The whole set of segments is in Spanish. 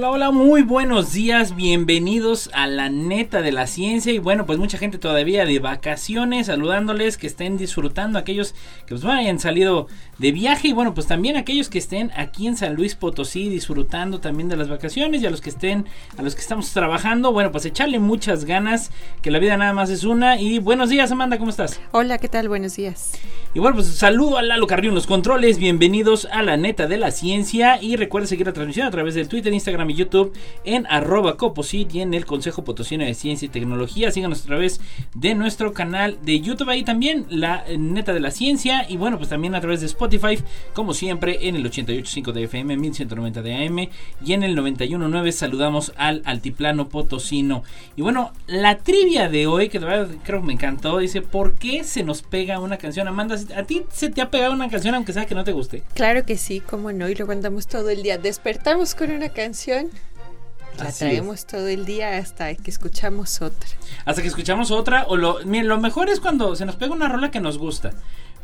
Hola, hola, muy buenos días, bienvenidos a la neta de la ciencia y bueno, pues mucha gente todavía de vacaciones, saludándoles, que estén disfrutando, aquellos que pues hayan salido de viaje y bueno, pues también aquellos que estén aquí en San Luis Potosí disfrutando también de las vacaciones y a los que estén, a los que estamos trabajando, bueno, pues echarle muchas ganas, que la vida nada más es una y buenos días Amanda, ¿cómo estás? Hola, ¿qué tal? Buenos días. Y bueno, pues saludo a Lalo Carrillo los controles, bienvenidos a la neta de la ciencia y recuerden seguir la transmisión a través del Twitter, Instagram YouTube en arroba coposit y en el Consejo Potosino de Ciencia y Tecnología. Síganos a través de nuestro canal de YouTube ahí también, la neta de la ciencia. Y bueno, pues también a través de Spotify, como siempre, en el 88.5 de FM, 1190 de AM y en el 91.9 saludamos al Altiplano Potosino. Y bueno, la trivia de hoy, que de creo que me encantó, dice, ¿por qué se nos pega una canción? Amanda, ¿a ti se te ha pegado una canción aunque sea que no te guste? Claro que sí, cómo no, y lo cantamos todo el día. Despertamos con una canción la traemos todo el día hasta que escuchamos otra. Hasta que escuchamos otra. O lo, lo mejor es cuando se nos pega una rola que nos gusta.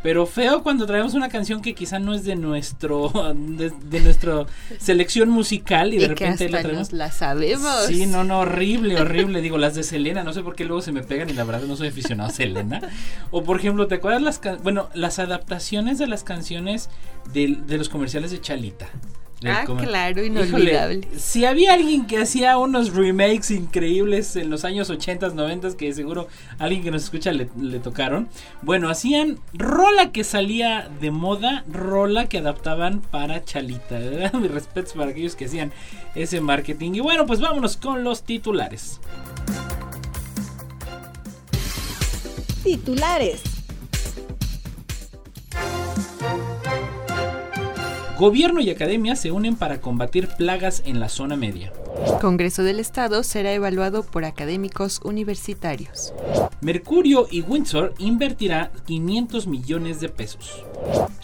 Pero feo cuando traemos una canción que quizá no es de nuestro de, nuestra selección musical y, de repente la traemos. la sabemos. Sí, no, no, horrible, horrible. Digo, las de Selena, no sé por qué luego se me pegan y la verdad no soy aficionado a Selena. O por ejemplo, ¿te acuerdas las bueno, las adaptaciones de las canciones de, de los comerciales de Chalita? Ah, claro, inolvidable. si había alguien que hacía unos remakes increíbles en los años 80, 90, que seguro alguien que nos escucha le, tocaron. Bueno, hacían rola que salía de moda, rola que adaptaban para Chalita. Mis respetos para aquellos que hacían ese marketing. Y bueno, pues vámonos con los titulares. Titulares. Gobierno y academia se unen para combatir plagas en la zona media. Congreso del Estado será evaluado por académicos universitarios. Mercurio y Windsor invertirá 500 millones de pesos.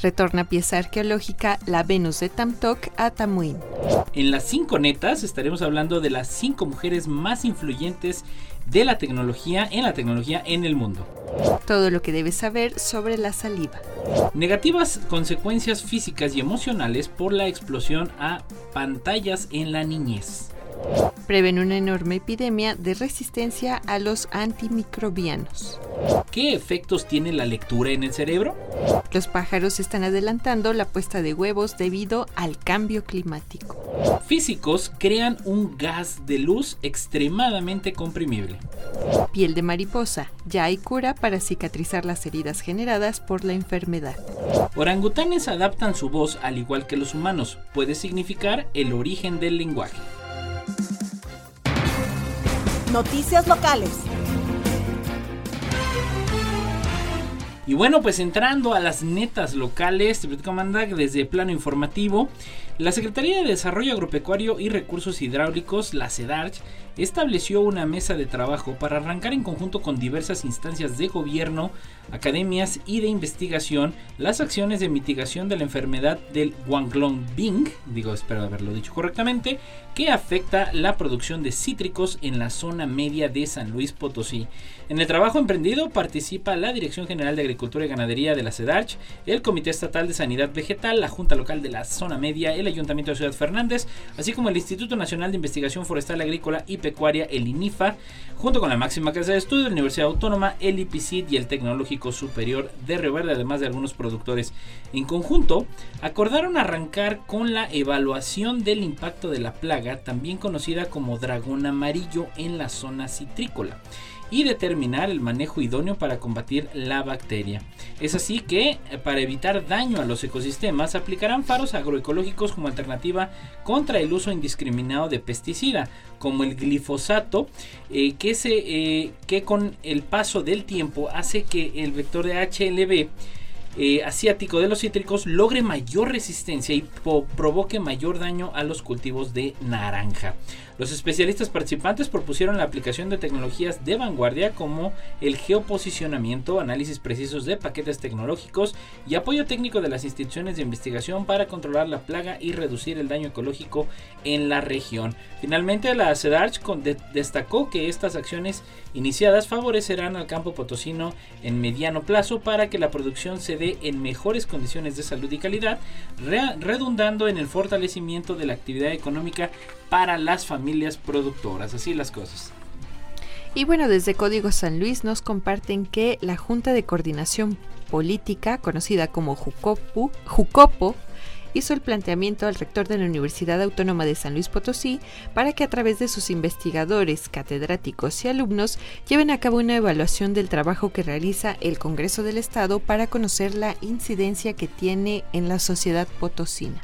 Retorna pieza arqueológica la Venus de Tamtok a Tamuín. En las cinco netas estaremos hablando de las cinco mujeres más influyentes de la tecnología en la tecnología en el mundo. Todo lo que debes saber sobre la saliva. Negativas consecuencias físicas y emocionales por la explosión a pantallas en la niñez. Prevén una enorme epidemia de resistencia a los antimicrobianos. ¿Qué efectos tiene la lectura en el cerebro? Los pájaros están adelantando la puesta de huevos debido al cambio climático. Físicos crean un gas de luz extremadamente comprimible. Piel de mariposa. Ya hay cura para cicatrizar las heridas generadas por la enfermedad. Orangutanes adaptan su voz al igual que los humanos. Puede significar el origen del lenguaje. Noticias locales. Y bueno, pues entrando a las netas locales, te desde plano informativo. La Secretaría de Desarrollo Agropecuario y Recursos Hidráulicos, la CEDARCH, estableció una mesa de trabajo para arrancar en conjunto con diversas instancias de gobierno, academias y de investigación las acciones de mitigación de la enfermedad del Bing, digo espero haberlo dicho correctamente, que afecta la producción de cítricos en la zona media de San Luis Potosí. En el trabajo emprendido participa la Dirección General de Agricultura y Ganadería de la CEDARCH, el Comité Estatal de Sanidad Vegetal, la Junta Local de la Zona Media, el Ayuntamiento de Ciudad Fernández, así como el Instituto Nacional de Investigación Forestal Agrícola y Pecuaria, el INIFA, junto con la máxima casa de estudio, la Universidad Autónoma, el IPCID y el Tecnológico Superior de Río además de algunos productores. En conjunto, acordaron arrancar con la evaluación del impacto de la plaga, también conocida como dragón amarillo, en la zona citrícola y determinar el manejo idóneo para combatir la bacteria. Es así que, eh, para evitar daño a los ecosistemas, aplicarán faros agroecológicos como alternativa contra el uso indiscriminado de pesticida, como el glifosato, eh, que, se, eh, que con el paso del tiempo hace que el vector de HLB asiático de los cítricos logre mayor resistencia y provoque mayor daño a los cultivos de naranja. Los especialistas participantes propusieron la aplicación de tecnologías de vanguardia como el geoposicionamiento, análisis precisos de paquetes tecnológicos y apoyo técnico de las instituciones de investigación para controlar la plaga y reducir el daño ecológico en la región. Finalmente, la CEDARCH destacó que estas acciones iniciadas favorecerán al campo potosino en mediano plazo para que la producción se dé en mejores condiciones de salud y calidad, redundando en el fortalecimiento de la actividad económica para las familias productoras. Así las cosas. Y bueno, desde Código San Luis nos comparten que la Junta de Coordinación Política, conocida como Jucopo, Jucopo, hizo el planteamiento al rector de la Universidad Autónoma de San Luis Potosí para que a través de sus investigadores, catedráticos y alumnos lleven a cabo una evaluación del trabajo que realiza el Congreso del Estado para conocer la incidencia que tiene en la sociedad potosina.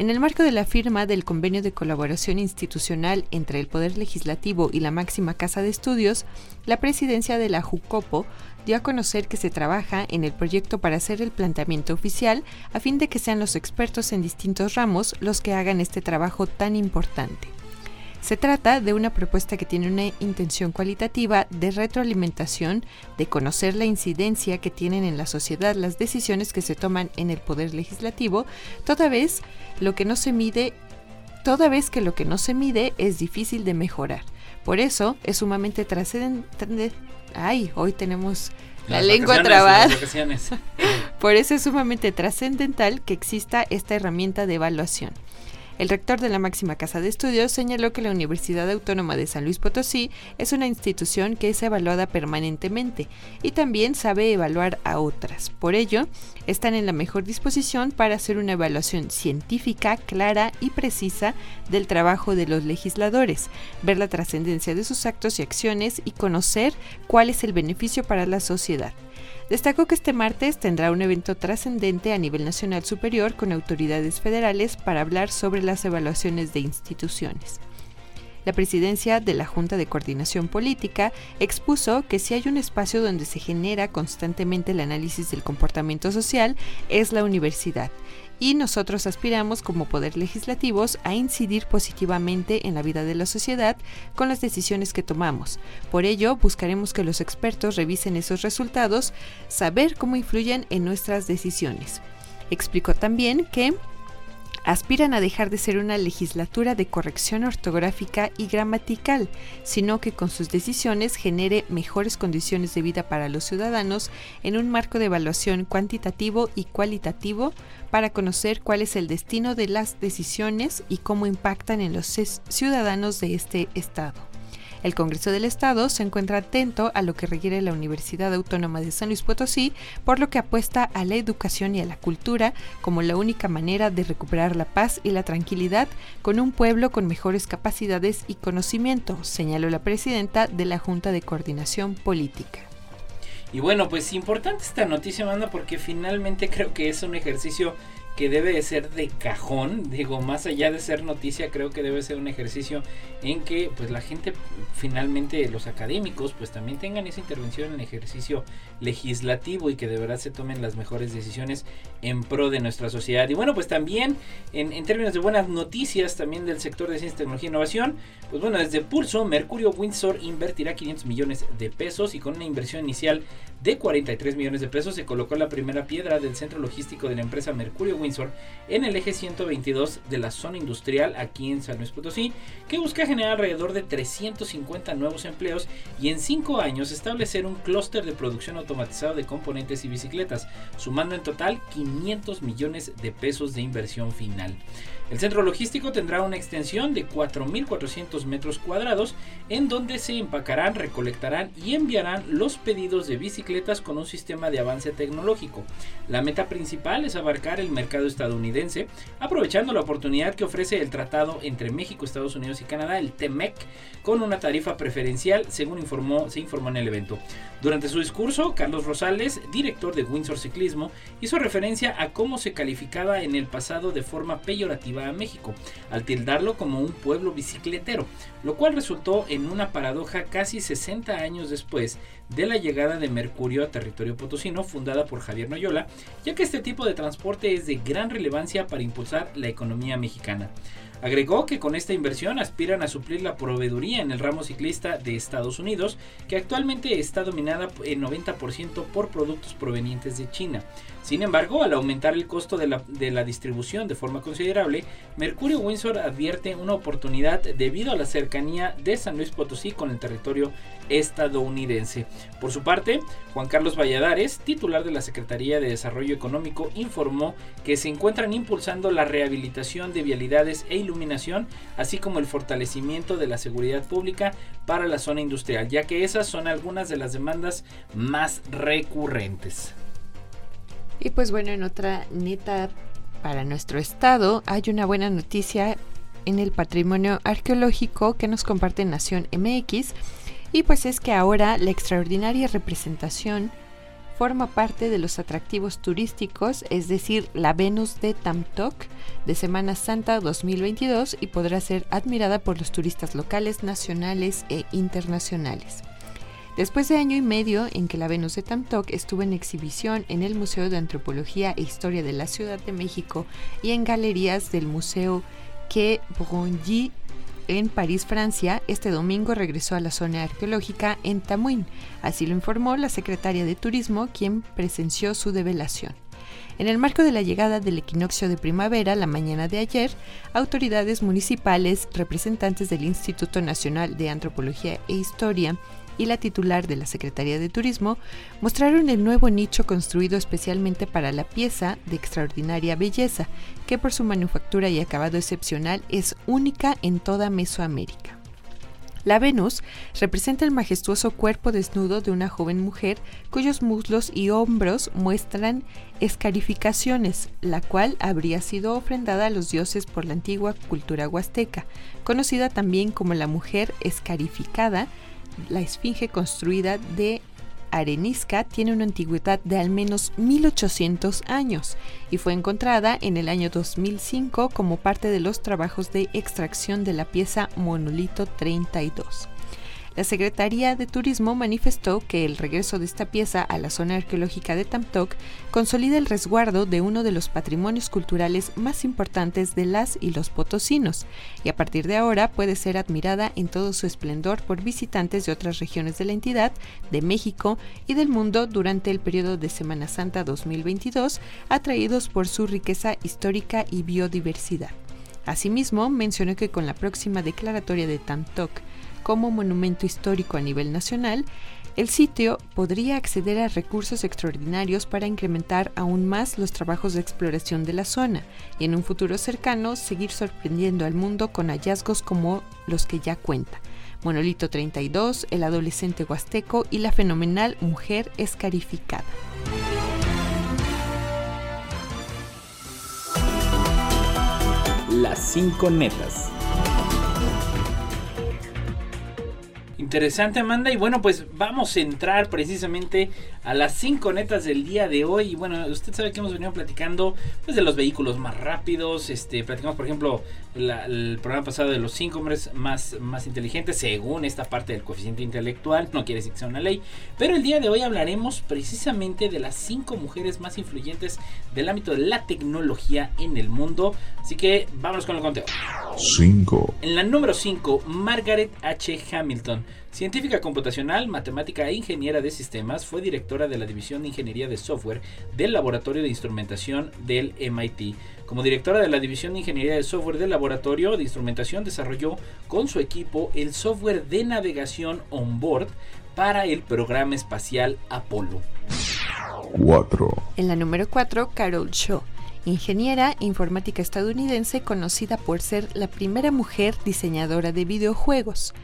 En el marco de la firma del convenio de colaboración institucional entre el Poder Legislativo y la máxima casa de estudios, la presidencia de la JUCOPO dio a conocer que se trabaja en el proyecto para hacer el planteamiento oficial a fin de que sean los expertos en distintos ramos los que hagan este trabajo tan importante. Se trata de una propuesta que tiene una intención cualitativa de retroalimentación, de conocer la incidencia que tienen en la sociedad las decisiones que se toman en el poder legislativo, toda vez lo que no se mide, toda vez que lo que no se mide es difícil de mejorar. Por eso es sumamente trascendente. Ay, hoy tenemos la lengua trabada. Por eso es sumamente trascendental que exista esta herramienta de evaluación. El rector de la máxima casa de estudios señaló que la Universidad Autónoma de San Luis Potosí es una institución que es evaluada permanentemente y también sabe evaluar a otras. Por ello, están en la mejor disposición para hacer una evaluación científica, clara y precisa del trabajo de los legisladores, ver la trascendencia de sus actos y acciones y conocer cuál es el beneficio para la sociedad. Destacó que este martes tendrá un evento trascendente a nivel nacional superior con autoridades federales para hablar sobre las evaluaciones de instituciones. La presidencia de la Junta de Coordinación Política expuso que si hay un espacio donde se genera constantemente el análisis del comportamiento social es la universidad y nosotros aspiramos como poder legislativos a incidir positivamente en la vida de la sociedad con las decisiones que tomamos. Por ello, buscaremos que los expertos revisen esos resultados, saber cómo influyen en nuestras decisiones. Explicó también que aspiran a dejar de ser una legislatura de corrección ortográfica y gramatical, sino que con sus decisiones genere mejores condiciones de vida para los ciudadanos en un marco de evaluación cuantitativo y cualitativo para conocer cuál es el destino de las decisiones y cómo impactan en los ciudadanos de este Estado. El Congreso del Estado se encuentra atento a lo que requiere la Universidad Autónoma de San Luis Potosí, por lo que apuesta a la educación y a la cultura como la única manera de recuperar la paz y la tranquilidad con un pueblo con mejores capacidades y conocimiento, señaló la presidenta de la Junta de Coordinación Política. Y bueno, pues importante esta noticia, Amanda, porque finalmente creo que es un ejercicio que debe de ser de cajón, digo, más allá de ser noticia, creo que debe ser un ejercicio en que pues la gente finalmente los académicos pues también tengan esa intervención en el ejercicio legislativo y que de verdad se tomen las mejores decisiones en pro de nuestra sociedad. Y bueno, pues también en, en términos de buenas noticias también del sector de ciencia, tecnología e innovación, pues bueno, desde Pulso, Mercurio Windsor invertirá 500 millones de pesos y con una inversión inicial de 43 millones de pesos se colocó la primera piedra del centro logístico de la empresa Mercurio Windsor en el eje 122 de la zona industrial aquí en San Luis Potosí, que busca generar alrededor de 350 nuevos empleos y en 5 años establecer un clúster de producción automatizado de componentes y bicicletas, sumando en total 500 millones de pesos de inversión final. El centro logístico tendrá una extensión de 4.400 metros cuadrados en donde se empacarán, recolectarán y enviarán los pedidos de bicicletas con un sistema de avance tecnológico. La meta principal es abarcar el mercado estadounidense, aprovechando la oportunidad que ofrece el tratado entre México, Estados Unidos y Canadá, el TEMEC, con una tarifa preferencial, según informó, se informó en el evento. Durante su discurso, Carlos Rosales, director de Windsor Ciclismo, hizo referencia a cómo se calificaba en el pasado de forma peyorativa a México, al tildarlo como un pueblo bicicletero, lo cual resultó en una paradoja casi 60 años después de la llegada de Mercurio a territorio potosino, fundada por Javier Noyola, ya que este tipo de transporte es de gran relevancia para impulsar la economía mexicana. Agregó que con esta inversión aspiran a suplir la proveeduría en el ramo ciclista de Estados Unidos, que actualmente está dominada en 90% por productos provenientes de China. Sin embargo, al aumentar el costo de la, distribución de forma considerable, Mercurio Windsor advierte una oportunidad debido a la cercanía de San Luis Potosí con el territorio estadounidense. Por su parte, Juan Carlos Valladares, titular de la Secretaría de Desarrollo Económico, informó que se encuentran impulsando la rehabilitación de vialidades e iluminación, así como el fortalecimiento de la seguridad pública para la zona industrial, ya que esas son algunas de las demandas más recurrentes. Y pues bueno, en otra neta para nuestro estado hay una buena noticia en el patrimonio arqueológico que nos comparte Nación MX y pues es que ahora la extraordinaria representación forma parte de los atractivos turísticos, es decir, la Venus de Tamtok de Semana Santa 2022 y podrá ser admirada por los turistas locales, nacionales e internacionales. Después de año y medio en que la Venus de Tamtok estuvo en exhibición en el Museo de Antropología e Historia de la Ciudad de México y en galerías del Museo Branly en París, Francia, este domingo regresó a la zona arqueológica en Tamuín. Así lo informó la secretaria de Turismo, quien presenció su develación. En el marco de la llegada del equinoccio de primavera la mañana de ayer, autoridades municipales, representantes del Instituto Nacional de Antropología e Historia y la titular de la Secretaría de Turismo mostraron el nuevo nicho construido especialmente para la pieza de extraordinaria belleza, que por su manufactura y acabado excepcional es única en toda Mesoamérica. La Venus representa el majestuoso cuerpo desnudo de una joven mujer cuyos muslos y hombros muestran escarificaciones, la cual habría sido ofrendada a los dioses por la antigua cultura huasteca, conocida también como la mujer escarificada, la esfinge construida de arenisca tiene una antigüedad de al menos 1800 años y fue encontrada en el año 2005 como parte de los trabajos de extracción de la pieza monolito 32. La Secretaría de Turismo manifestó que el regreso de esta pieza a la zona arqueológica de Tamtok consolida el resguardo de uno de los patrimonios culturales más importantes de las y los potosinos, y a partir de ahora puede ser admirada en todo su esplendor por visitantes de otras regiones de la entidad, de México y del mundo durante el periodo de Semana Santa 2022, atraídos por su riqueza histórica y biodiversidad. Asimismo, mencionó que con la próxima declaratoria de Tamtok como monumento histórico a nivel nacional, el sitio podría acceder a recursos extraordinarios para incrementar aún más los trabajos de exploración de la zona y en un futuro cercano seguir sorprendiendo al mundo con hallazgos como los que ya cuenta. Monolito 32, el adolescente huasteco y la fenomenal mujer escarificada. Las cinco netas. Interesante, Amanda. Y bueno, pues vamos a entrar precisamente a las cinco netas del día de hoy. Y bueno, usted sabe que hemos venido platicando pues, de los vehículos más rápidos. Este, platicamos, por ejemplo, el programa pasado de los cinco hombres más, más inteligentes, según esta parte del coeficiente intelectual. No quiere decir que sea una ley. Pero el día de hoy hablaremos precisamente de las cinco mujeres más influyentes del ámbito de la tecnología en el mundo. Así que vámonos con el conteo. 5. En la número 5, Margaret H. Hamilton. Científica computacional, matemática e ingeniera de sistemas, fue directora de la División de Ingeniería de Software del Laboratorio de Instrumentación del MIT. Como directora de la División de Ingeniería de Software del Laboratorio de Instrumentación, desarrolló con su equipo el software de navegación on-board para el programa espacial Apolo. 4. En la número 4, Carol Shaw ingeniera informática estadounidense conocida por ser la primera mujer diseñadora de videojuegos.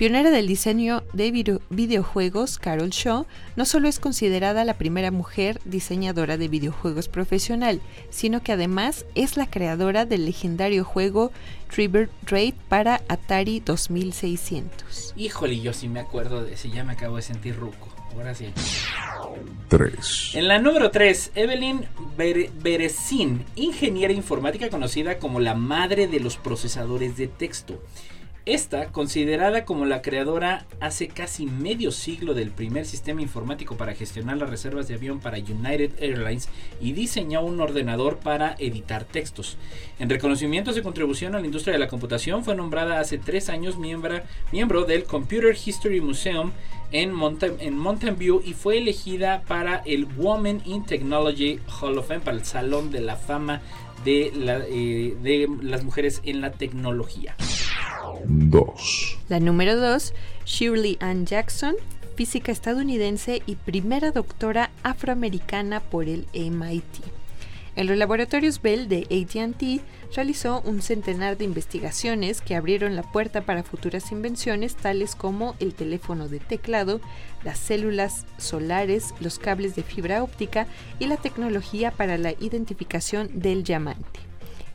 Pionera del diseño de videojuegos, Carol Shaw no solo es considerada la primera mujer diseñadora de videojuegos profesional, sino que además es la creadora del legendario juego Trigger Trade para Atari 2600. Híjole, yo sí me acuerdo de ese, ya me acabo de sentir ruco. Ahora sí. 3. En la número 3, Evelyn Beresin, ingeniera informática conocida como la madre de los procesadores de texto. Esta, considerada como la creadora hace casi medio siglo del primer sistema informático para gestionar las reservas de avión para United Airlines y diseñó un ordenador para editar textos. En reconocimiento a su contribución a la industria de la computación, fue nombrada hace tres años miembro, miembro del Computer History Museum en, en Mountain View y fue elegida para el Women in Technology Hall of Fame, para el Salón de la Fama de, eh, de las mujeres en la tecnología. 2. La número 2, Shirley Ann Jackson, física estadounidense y primera doctora afroamericana por el MIT. En los laboratorios Bell de ATT realizó un centenar de investigaciones que abrieron la puerta para futuras invenciones tales como el teléfono de teclado, las células solares, los cables de fibra óptica y la tecnología para la identificación del diamante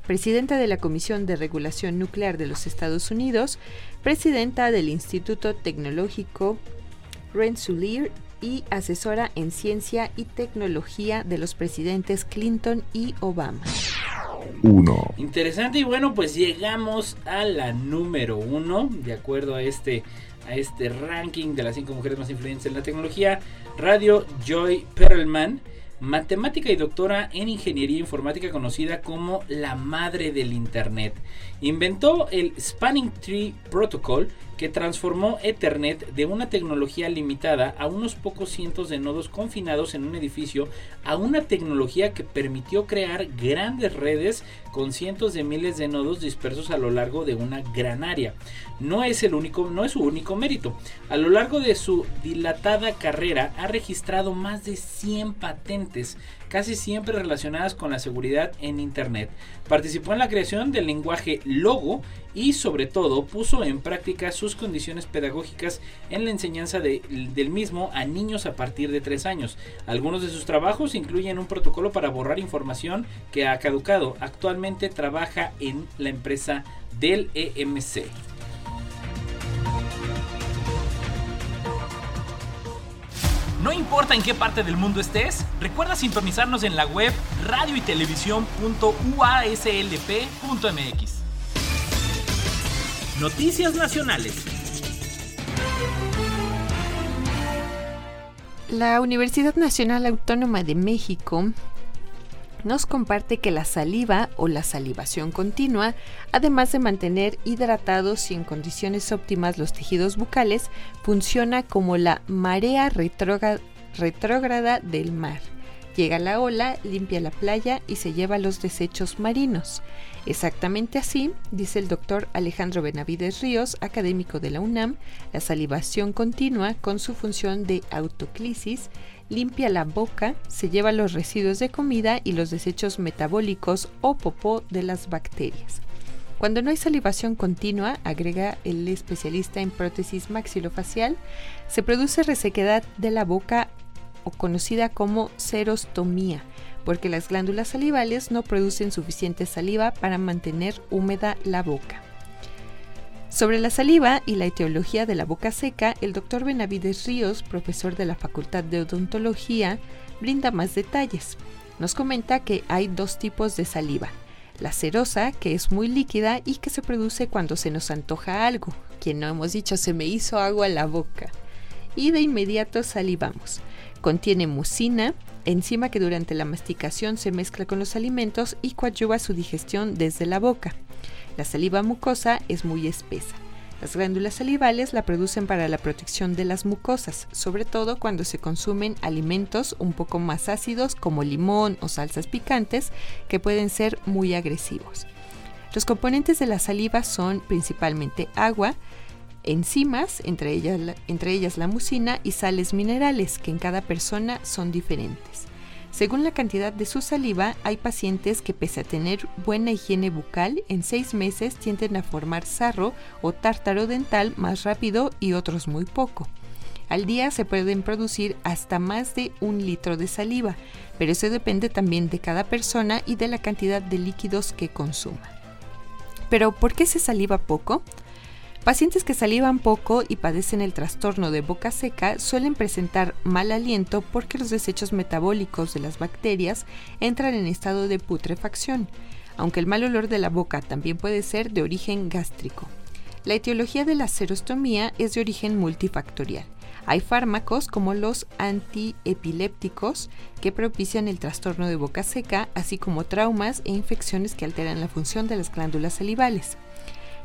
presidenta de la Comisión de Regulación Nuclear de los Estados Unidos, presidenta del Instituto Tecnológico Rensselaer y asesora en ciencia y tecnología de los presidentes Clinton y Obama. 1. Interesante y bueno, pues llegamos a la número uno, de acuerdo a este, a este ranking de las cinco mujeres más influyentes en la tecnología. Radio Joy Perelman matemática y doctora en ingeniería informática conocida como la madre del Internet. Inventó el Spanning Tree Protocol que transformó Ethernet de una tecnología limitada a unos pocos cientos de nodos confinados en un edificio a una tecnología que permitió crear grandes redes con cientos de miles de nodos dispersos a lo largo de una gran área. No es el único, no es su único mérito. A lo largo de su dilatada carrera ha registrado más de 100 patentes casi siempre relacionadas con la seguridad en Internet. Participó en la creación del lenguaje Logo y sobre todo puso en práctica sus condiciones pedagógicas en la enseñanza del mismo a niños a partir de 3 años. Algunos de sus trabajos incluyen un protocolo para borrar información que ha caducado. Actualmente trabaja en la empresa del EMC. No importa en qué parte del mundo estés, recuerda sintonizarnos en la web radio y Noticias Nacionales. La Universidad Nacional Autónoma de México nos comparte que la saliva o la salivación continua, además de mantener hidratados y en condiciones óptimas los tejidos bucales, funciona como la marea retrógrada del mar. Llega la ola, limpia la playa y se lleva los desechos marinos. Exactamente así, dice el doctor Alejandro Benavides Ríos, académico de la UNAM, la salivación continua, con su función de autoclisis, limpia la boca, se lleva los residuos de comida y los desechos metabólicos o popó de las bacterias. Cuando no hay salivación continua, agrega el especialista en prótesis maxilofacial, se produce resequedad de la boca o conocida como serostomía, porque las glándulas salivales no producen suficiente saliva para mantener húmeda la boca. Sobre la saliva y la etiología de la boca seca, el doctor Benavides Ríos, profesor de la Facultad de Odontología, brinda más detalles. Nos comenta que hay dos tipos de saliva. La cerosa, que es muy líquida y que se produce cuando se nos antoja algo, quien no hemos dicho se me hizo agua la boca. Y de inmediato salivamos. Contiene mucina, enzima que durante la masticación se mezcla con los alimentos y coadyuva su digestión desde la boca. La saliva mucosa es muy espesa. Las glándulas salivales la producen para la protección de las mucosas, sobre todo cuando se consumen alimentos un poco más ácidos como limón o salsas picantes que pueden ser muy agresivos. Los componentes de la saliva son principalmente agua, enzimas, entre ellas, entre la mucina, y sales minerales, que en cada persona son diferentes. Según la cantidad de su saliva, hay pacientes que pese a tener buena higiene bucal, en seis meses tienden a formar sarro o tártaro dental más rápido y otros muy poco. Al día se pueden producir hasta más de un litro de saliva, pero eso depende también de cada persona y de la cantidad de líquidos que consuma. Pero ¿por qué se saliva poco? Pacientes que salivan poco y padecen el trastorno de boca seca suelen presentar mal aliento porque los desechos metabólicos de las bacterias entran en estado de putrefacción, aunque el mal olor de la boca también puede ser de origen gástrico. La etiología de la serostomía es de origen multifactorial. Hay fármacos como los antiepilépticos que propician el trastorno de boca seca, así como traumas e infecciones que alteran la función de las glándulas salivales.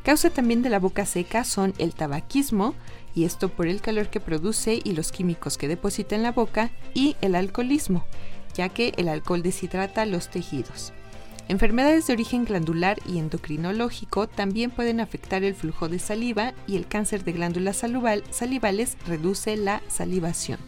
Causa también de la boca seca son el tabaquismo, y esto por el calor que produce y los químicos que deposita en la boca, y el alcoholismo, ya que el alcohol deshidrata los tejidos. Enfermedades de origen glandular y endocrinológico también pueden afectar el flujo de saliva y el cáncer de glándulas salivales reduce la salivación.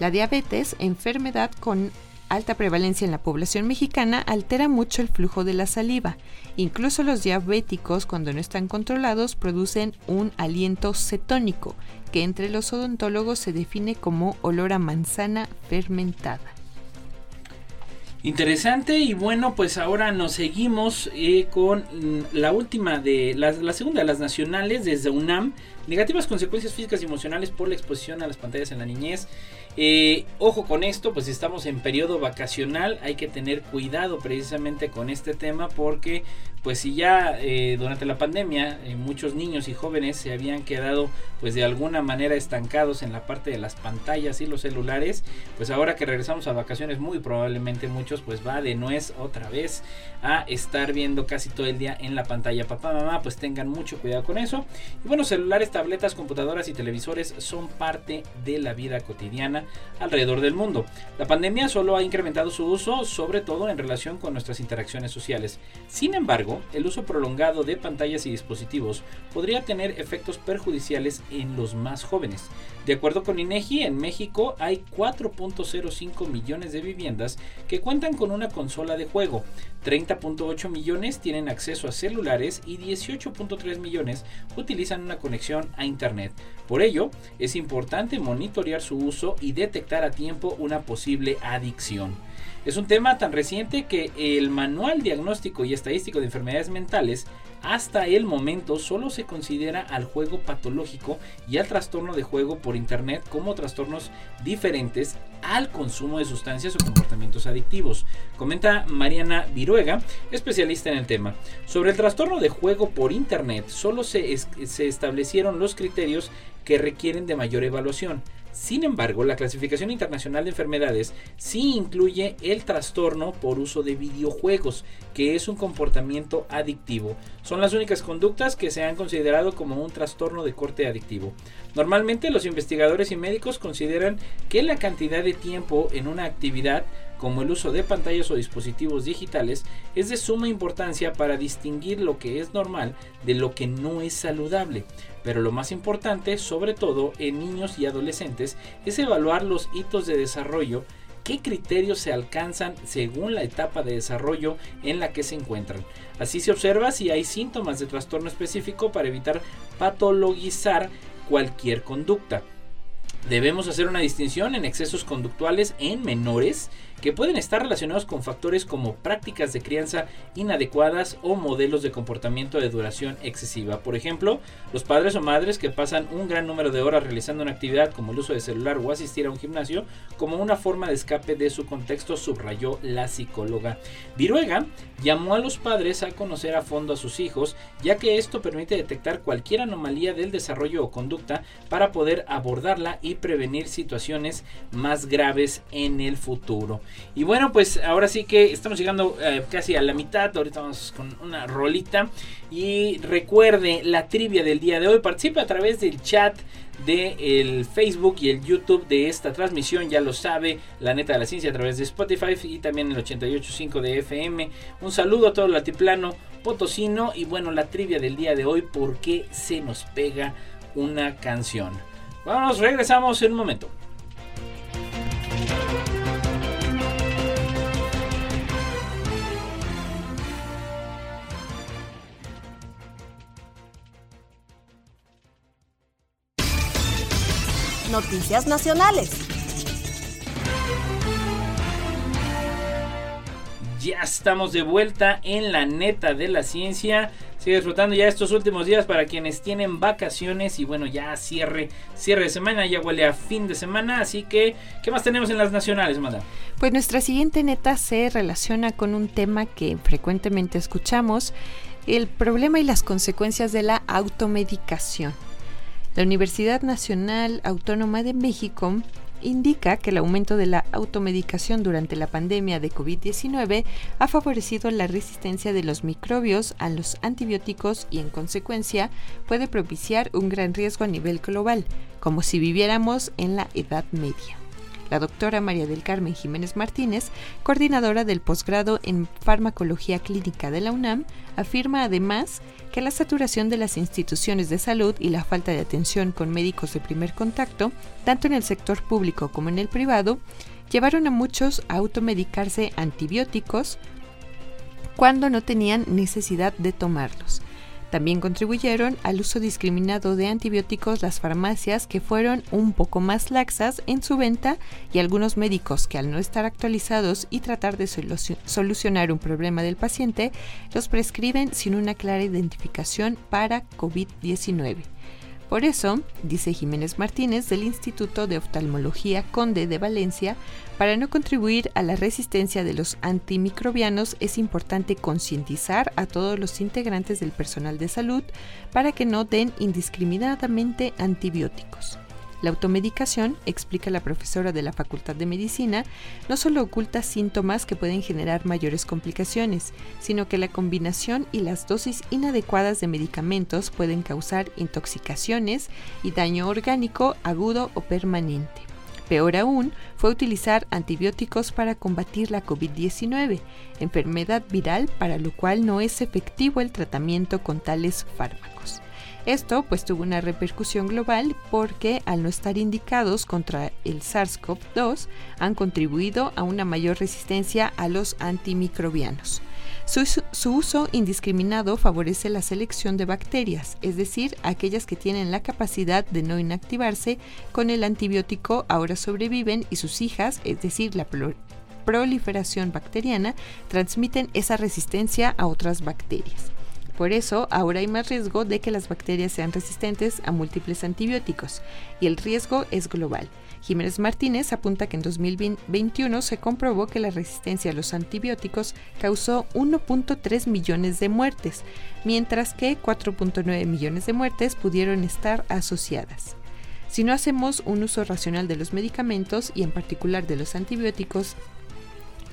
La diabetes, enfermedad con alta prevalencia en la población mexicana altera mucho el flujo de la saliva. Incluso los diabéticos, cuando no están controlados, producen un aliento cetónico, que entre los odontólogos se define como olor a manzana fermentada. Interesante y bueno, pues ahora nos seguimos eh, con la última de la segunda de las nacionales desde UNAM, negativas consecuencias físicas y emocionales por la exposición a las pantallas en la niñez. Eh, ojo con esto, pues estamos en periodo vacacional, hay que tener cuidado precisamente con este tema porque pues si ya eh, durante la pandemia eh, muchos niños y jóvenes se habían quedado pues de alguna manera estancados en la parte de las pantallas y los celulares, pues ahora que regresamos a vacaciones muy probablemente muchos pues va de nuez otra vez a estar viendo casi todo el día en la pantalla. Papá, mamá, pues tengan mucho cuidado con eso. Y bueno, celulares, tabletas, computadoras y televisores son parte de la vida cotidiana alrededor del mundo. La pandemia solo ha incrementado su uso, sobre todo en relación con nuestras interacciones sociales. Sin embargo, el uso prolongado de pantallas y dispositivos podría tener efectos perjudiciales en los más jóvenes. De acuerdo con INEGI, en México hay 4.05 millones de viviendas que cuentan con una consola de juego, 30.8 millones tienen acceso a celulares y 18.3 millones utilizan una conexión a Internet. Por ello, es importante monitorear su uso y detectar a tiempo una posible adicción. Es un tema tan reciente que el Manual Diagnóstico y Estadístico de Enfermedades Mentales hasta el momento solo se considera al juego patológico y al trastorno de juego por Internet como trastornos diferentes al consumo de sustancias o comportamientos adictivos. Comenta Mariana Viruega, especialista en el tema. Sobre el trastorno de juego por Internet, solo se, se establecieron los criterios que requieren de mayor evaluación. Sin embargo, la clasificación internacional de enfermedades sí incluye el trastorno por uso de videojuegos, que es un comportamiento adictivo. Son las únicas conductas que se han considerado como un trastorno de corte adictivo. Normalmente los investigadores y médicos consideran que la cantidad de tiempo en una actividad como el uso de pantallas o dispositivos digitales, es de suma importancia para distinguir lo que es normal de lo que no es saludable. Pero lo más importante, sobre todo en niños y adolescentes, es evaluar los hitos de desarrollo qué criterios se alcanzan según la etapa de desarrollo en la que se encuentran. Así se observa si hay síntomas de trastorno específico para evitar patologizar cualquier conducta. Debemos hacer una distinción en excesos conductuales en menores que pueden estar relacionados con factores como prácticas de crianza inadecuadas o modelos de comportamiento de duración excesiva. Por ejemplo, los padres o madres que pasan un gran número de horas realizando una actividad como el uso de celular o asistir a un gimnasio como una forma de escape de su contexto, subrayó la psicóloga. Viruega llamó a los padres a conocer a fondo a sus hijos, ya que esto permite detectar cualquier anomalía del desarrollo o conducta para poder abordarla y prevenir situaciones más graves en el futuro. Y bueno, pues ahora sí que estamos llegando eh, casi a la mitad. Ahorita vamos con una rolita. Y recuerde la trivia del día de hoy. Participe a través del chat de el Facebook y el YouTube de esta transmisión, ya lo sabe, la neta de la ciencia a través de Spotify y también el 88.5 de FM. Un saludo a todo el altiplano potosino y bueno, la trivia del día de hoy, ¿por qué se nos pega una canción? Vamos, regresamos en un momento. Noticias Nacionales. Ya estamos de vuelta en la neta de la ciencia. Sigue disfrutando ya estos últimos días para quienes tienen vacaciones y bueno, ya cierre, cierre de semana, ya huele a fin de semana, así que ¿qué más tenemos en las nacionales, Manda? Pues nuestra siguiente neta se relaciona con un tema que frecuentemente escuchamos, el problema y las consecuencias de la automedicación. La Universidad Nacional Autónoma de México indica que el aumento de la automedicación durante la pandemia de COVID-19 ha favorecido la resistencia de los microbios a los antibióticos y en consecuencia puede propiciar un gran riesgo a nivel global, como si viviéramos en la Edad Media. La doctora María del Carmen Jiménez Martínez, coordinadora del posgrado en farmacología clínica de la UNAM, afirma además que la saturación de las instituciones de salud y la falta de atención con médicos de primer contacto, tanto en el sector público como en el privado, llevaron a muchos a automedicarse antibióticos cuando no tenían necesidad de tomarlos. También contribuyeron al uso discriminado de antibióticos las farmacias que fueron un poco más laxas en su venta y algunos médicos que al no estar actualizados y tratar de solucionar un problema del paciente, los prescriben sin una clara identificación para COVID-19. Por eso, dice Jiménez Martínez del Instituto de Oftalmología Conde de Valencia, para no contribuir a la resistencia de los antimicrobianos es importante concientizar a todos los integrantes del personal de salud para que no den indiscriminadamente antibióticos. La automedicación, explica la profesora de la Facultad de Medicina, no solo oculta síntomas que pueden generar mayores complicaciones, sino que la combinación y las dosis inadecuadas de medicamentos pueden causar intoxicaciones y daño orgánico agudo o permanente. Peor aún fue utilizar antibióticos para combatir la COVID-19, enfermedad viral para lo cual no es efectivo el tratamiento con tales fármacos. Esto pues tuvo una repercusión global porque al no estar indicados contra el SARS-CoV-2 han contribuido a una mayor resistencia a los antimicrobianos. Su, uso indiscriminado favorece la selección de bacterias, es decir, aquellas que tienen la capacidad de no inactivarse con el antibiótico ahora sobreviven y sus hijas, es decir, la proliferación bacteriana, transmiten esa resistencia a otras bacterias. Por eso, ahora hay más riesgo de que las bacterias sean resistentes a múltiples antibióticos, y el riesgo es global. Jiménez Martínez apunta que en 2021 se comprobó que la resistencia a los antibióticos causó 1.3 millones de muertes, mientras que 4.9 millones de muertes pudieron estar asociadas. Si no hacemos un uso racional de los medicamentos y en particular de los antibióticos,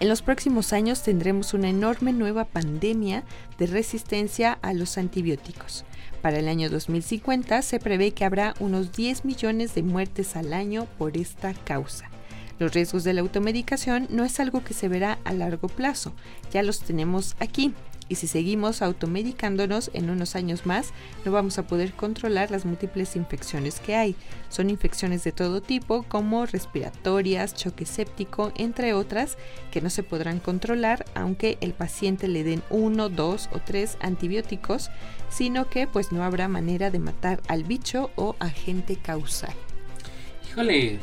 en los próximos años tendremos una enorme nueva pandemia de resistencia a los antibióticos. Para el año 2050 se prevé que habrá unos 10 millones de muertes al año por esta causa. Los riesgos de la automedicación no es algo que se verá a largo plazo, ya los tenemos aquí, y si seguimos automedicándonos en unos años más, no vamos a poder controlar las múltiples infecciones que hay. Son infecciones de todo tipo, como respiratorias, choque séptico, entre otras, que no se podrán controlar aunque el paciente le den uno, dos o tres antibióticos, sino que pues no habrá manera de matar al bicho o agente causal. Híjole,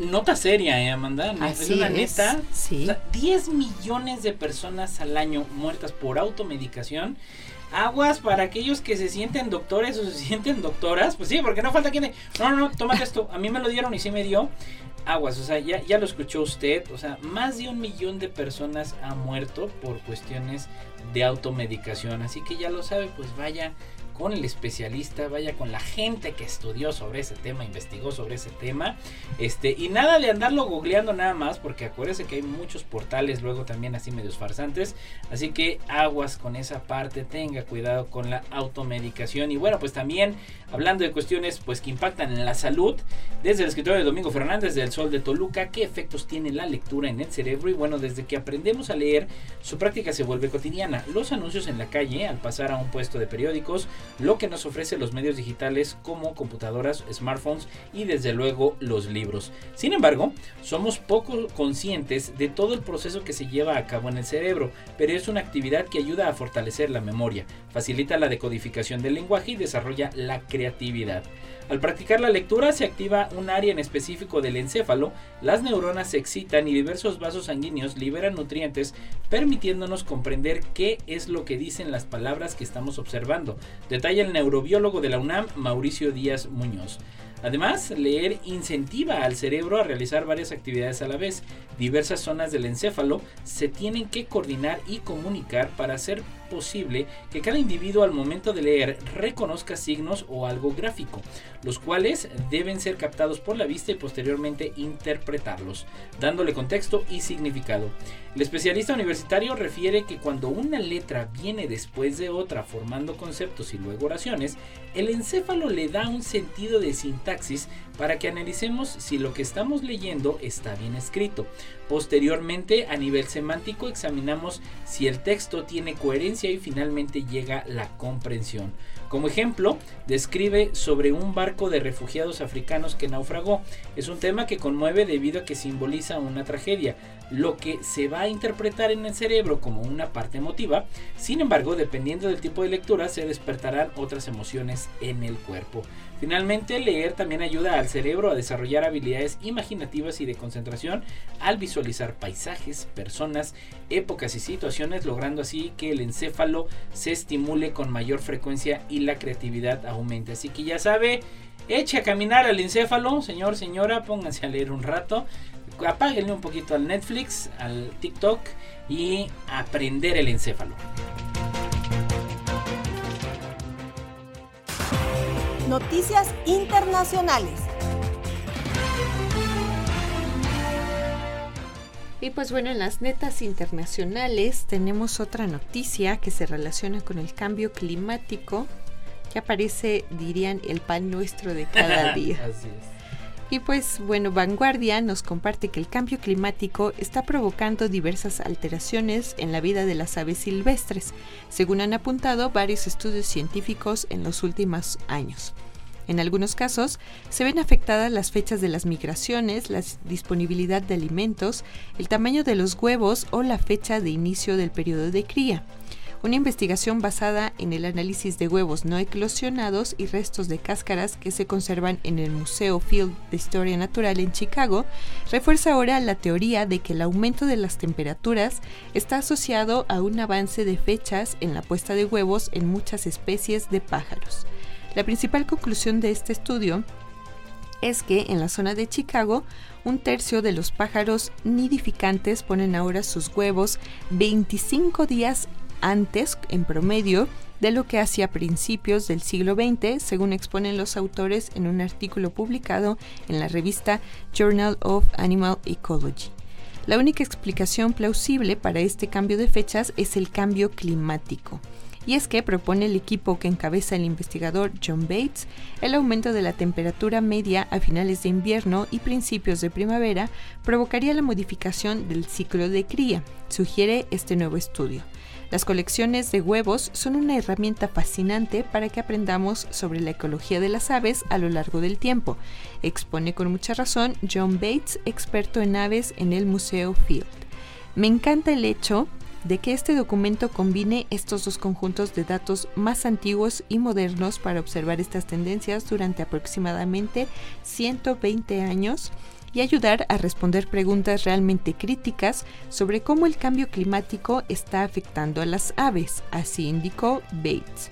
nota seria, ¿eh, Amanda? es una neta. Sí. 10 millones de personas al año muertas por automedicación. Aguas para aquellos que se sienten doctores o se sienten doctoras. Pues sí, porque no falta quien. No, no, no, tómate esto. A mí me lo dieron y sí me dio. Aguas, o sea, ya, ya lo escuchó usted. O sea, más de un millón de personas han muerto por cuestiones de automedicación. Así que ya lo sabe, pues vaya con el especialista, vaya con la gente que estudió sobre ese tema, investigó sobre ese tema. Este, y nada de andarlo googleando nada más, porque acuérdese que hay muchos portales luego también así medios farsantes. Así que aguas con esa parte, tenga cuidado con la automedicación. Y bueno, pues también hablando de cuestiones pues que impactan en la salud, desde el escritorio de Domingo Fernández del Sol de Toluca, ¿qué efectos tiene la lectura en el cerebro? Y bueno, desde que aprendemos a leer, su práctica se vuelve cotidiana, los anuncios en la calle al pasar a un puesto de periódicos, lo que nos ofrece los medios digitales como computadoras, smartphones y desde luego los libros. Sin embargo, somos poco conscientes de todo el proceso que se lleva a cabo en el cerebro, pero es una actividad que ayuda a fortalecer la memoria, facilita la decodificación del lenguaje y desarrolla la creatividad. Al practicar la lectura se activa un área en específico del encéfalo, las neuronas se excitan y diversos vasos sanguíneos liberan nutrientes, permitiéndonos comprender qué es lo que dicen las palabras que estamos observando, detalla el neurobiólogo de la UNAM, Mauricio Díaz Muñoz. Además, leer incentiva al cerebro a realizar varias actividades a la vez. Diversas zonas del encéfalo se tienen que coordinar y comunicar para hacer posible que cada individuo al momento de leer reconozca signos o algo gráfico, los cuales deben ser captados por la vista y posteriormente interpretarlos, dándole contexto y significado. El especialista universitario refiere que cuando una letra viene después de otra formando conceptos y luego oraciones, el encéfalo le da un sentido de sintaxis para que analicemos si lo que estamos leyendo está bien escrito. Posteriormente, a nivel semántico, examinamos si el texto tiene coherencia y finalmente llega la comprensión. Como ejemplo, describe sobre un barco de refugiados africanos que naufragó. Es un tema que conmueve debido a que simboliza una tragedia, lo que se va a interpretar en el cerebro como una parte emotiva. Sin embargo, dependiendo del tipo de lectura, se despertarán otras emociones en el cuerpo. Finalmente, leer también ayuda al cerebro a desarrollar habilidades imaginativas y de concentración al visualizar paisajes, personas, épocas y situaciones, logrando así que el encéfalo se estimule con mayor frecuencia y la creatividad aumente. Así que ya sabe, eche a caminar al encéfalo, señor, señora, pónganse a leer un rato, apáguenle un poquito al Netflix, al TikTok y aprender el encéfalo. Noticias internacionales. Y pues bueno, en las netas internacionales tenemos otra noticia que se relaciona con el cambio climático, que aparece, dirían, el pan nuestro de cada día. Así es. Y pues bueno, Vanguardia nos comparte que el cambio climático está provocando diversas alteraciones en la vida de las aves silvestres, según han apuntado varios estudios científicos en los últimos años. En algunos casos, se ven afectadas las fechas de las migraciones, la disponibilidad de alimentos, el tamaño de los huevos o la fecha de inicio del periodo de cría. Una investigación basada en el análisis de huevos no eclosionados y restos de cáscaras que se conservan en el Museo Field de Historia Natural en Chicago refuerza ahora la teoría de que el aumento de las temperaturas está asociado a un avance de fechas en la puesta de huevos en muchas especies de pájaros. La principal conclusión de este estudio es que en la zona de Chicago un tercio de los pájaros nidificantes ponen ahora sus huevos 25 días antes, en promedio, de lo que hacía a principios del siglo XX, según exponen los autores en un artículo publicado en la revista Journal of Animal Ecology. La única explicación plausible para este cambio de fechas es el cambio climático. Y es que propone el equipo que encabeza el investigador John Bates el aumento de la temperatura media a finales de invierno y principios de primavera provocaría la modificación del ciclo de cría, sugiere este nuevo estudio. Las colecciones de huevos son una herramienta fascinante para que aprendamos sobre la ecología de las aves a lo largo del tiempo, expone con mucha razón John Bates, experto en aves en el Museo Field. Me encanta el hecho de que este documento combine estos dos conjuntos de datos más antiguos y modernos para observar estas tendencias durante aproximadamente 120 años y ayudar a responder preguntas realmente críticas sobre cómo el cambio climático está afectando a las aves, así indicó Bates.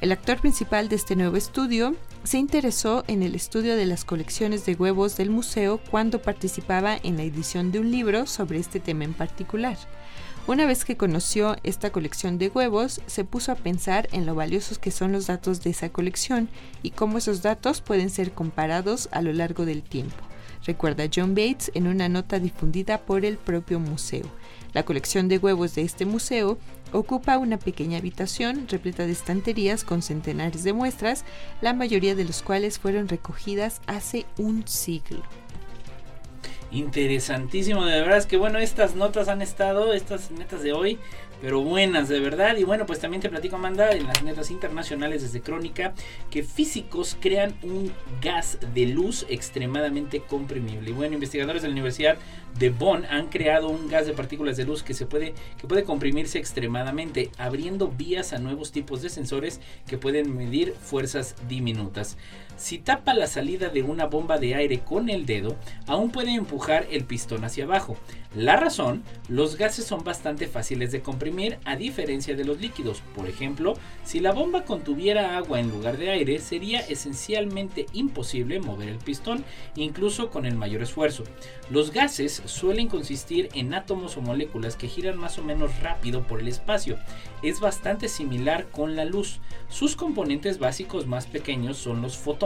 El actor principal de este nuevo estudio se interesó en el estudio de las colecciones de huevos del museo cuando participaba en la edición de un libro sobre este tema en particular. Una vez que conoció esta colección de huevos, se puso a pensar en lo valiosos que son los datos de esa colección y cómo esos datos pueden ser comparados a lo largo del tiempo recuerda John Bates en una nota difundida por el propio museo. La colección de huevos de este museo ocupa una pequeña habitación repleta de estanterías con centenares de muestras, la mayoría de los cuales fueron recogidas hace un siglo. Interesantísimo, de verdad es que bueno, estas notas han estado, estas netas de hoy, pero buenas de verdad. Y bueno, pues también te platico, Amanda, en las netas internacionales desde Crónica, que físicos crean un gas de luz extremadamente comprimible. Y bueno, investigadores de la Universidad de Bonn han creado un gas de partículas de luz que se puede que puede comprimirse extremadamente, abriendo vías a nuevos tipos de sensores que pueden medir fuerzas diminutas. Si tapa la salida de una bomba de aire con el dedo, aún puede empujar el pistón hacia abajo. La razón, los gases son bastante fáciles de comprimir a diferencia de los líquidos. Por ejemplo, si la bomba contuviera agua en lugar de aire, sería esencialmente imposible mover el pistón, incluso con el mayor esfuerzo. Los gases suelen consistir en átomos o moléculas que giran más o menos rápido por el espacio. Es bastante similar con la luz. Sus componentes básicos más pequeños son los fotones,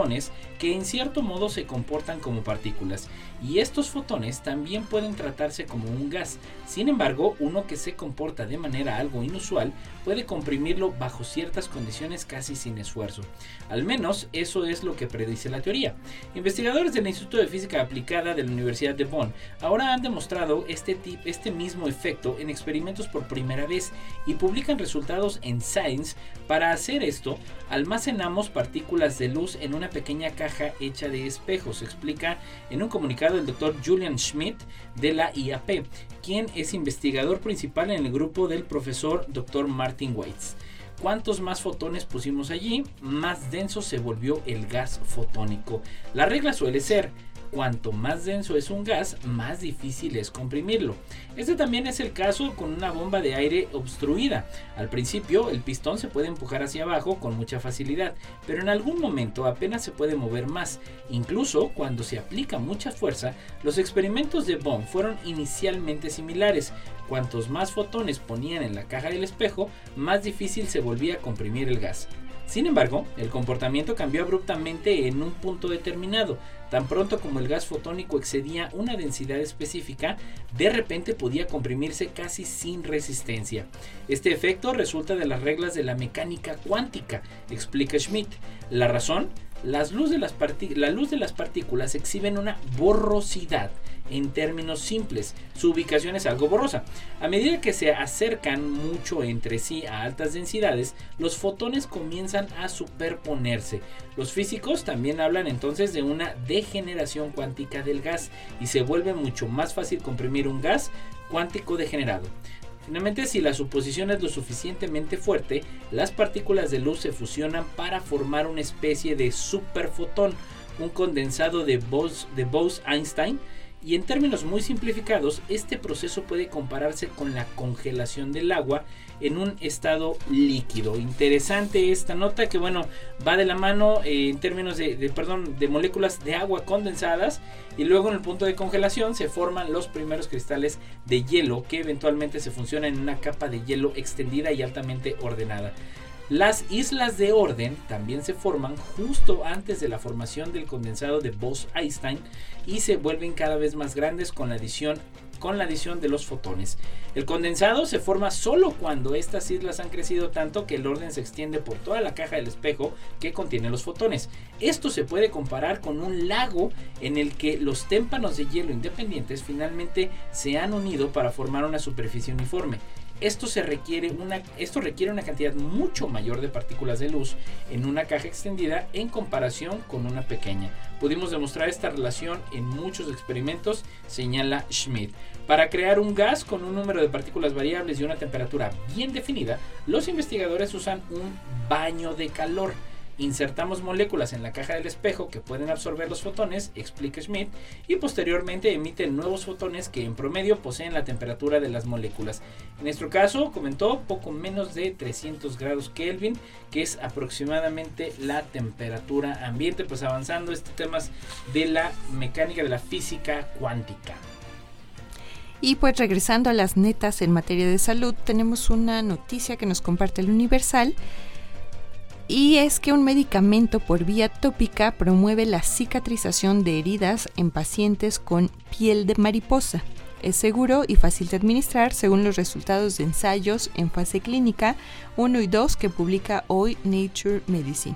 que en cierto modo se comportan como partículas, y estos fotones también pueden tratarse como un gas. Sin embargo, uno que se comporta de manera algo inusual puede comprimirlo bajo ciertas condiciones casi sin esfuerzo. Al menos eso es lo que predice la teoría. Investigadores del Instituto de Física Aplicada de la Universidad de Bonn ahora han demostrado este, este mismo efecto en experimentos por primera vez y publican resultados en Science. Para hacer esto, almacenamos partículas de luz en una pequeña caja hecha de espejos, explica en un comunicado el doctor Julian Schmidt de la IAP, quien es investigador principal en el grupo del profesor Dr. Martin Weitz. Cuantos más fotones pusimos allí, más denso se volvió el gas fotónico. La regla suele ser Cuanto más denso es un gas, más difícil es comprimirlo. Este también es el caso con una bomba de aire obstruida. Al principio, el pistón se puede empujar hacia abajo con mucha facilidad, pero en algún momento apenas se puede mover más. Incluso cuando se aplica mucha fuerza, los experimentos de Bohm fueron inicialmente similares. Cuantos más fotones ponían en la caja del espejo, más difícil se volvía a comprimir el gas. Sin embargo, el comportamiento cambió abruptamente en un punto determinado. Tan pronto como el gas fotónico excedía una densidad específica, de repente podía comprimirse casi sin resistencia. Este efecto resulta de las reglas de la mecánica cuántica, explica Schmidt. La razón, las luz de las la luz de las partículas exhiben una borrosidad en términos simples. Su ubicación es algo borrosa. A medida que se acercan mucho entre sí a altas densidades, los fotones comienzan a superponerse. Los físicos también hablan entonces de una degeneración cuántica del gas y se vuelve mucho más fácil comprimir un gas cuántico degenerado. Finalmente, si la suposición es lo suficientemente fuerte, las partículas de luz se fusionan para formar una especie de superfotón, un condensado de Bose-Einstein, y en términos muy simplificados, este proceso puede compararse con la congelación del agua en un estado líquido. Interesante esta nota que bueno, va de la mano eh, en términos de, perdón, de moléculas de agua condensadas y luego en el punto de congelación se forman los primeros cristales de hielo que eventualmente se funcionan en una capa de hielo extendida y altamente ordenada. Las islas de orden también se forman justo antes de la formación del condensado de Bose-Einstein y se vuelven cada vez más grandes con la adición con la adición de los fotones. El condensado se forma solo cuando estas islas han crecido tanto que el orden se extiende por toda la caja del espejo que contiene los fotones. Esto se puede comparar con un lago en el que los témpanos de hielo independientes finalmente se han unido para formar una superficie uniforme. Esto, se requiere una, esto requiere una cantidad mucho mayor de partículas de luz en una caja extendida en comparación con una pequeña. Pudimos demostrar esta relación en muchos experimentos, señala Schmidt. Para crear un gas con un número de partículas variables y una temperatura bien definida, los investigadores usan un baño de calor Insertamos moléculas en la caja del espejo que pueden absorber los fotones, explica Schmidt, y posteriormente emiten nuevos fotones que en promedio poseen la temperatura de las moléculas. En nuestro caso, comentó, poco menos de 300 grados Kelvin, que es aproximadamente la temperatura ambiente, pues avanzando estos temas de la mecánica de la física cuántica. Y pues regresando a las netas en materia de salud, tenemos una noticia que nos comparte el Universal y es que un medicamento por vía tópica promueve la cicatrización de heridas en pacientes con piel de mariposa. Es seguro y fácil de administrar según los resultados de ensayos en fase clínica 1 y 2 que publica hoy Nature Medicine.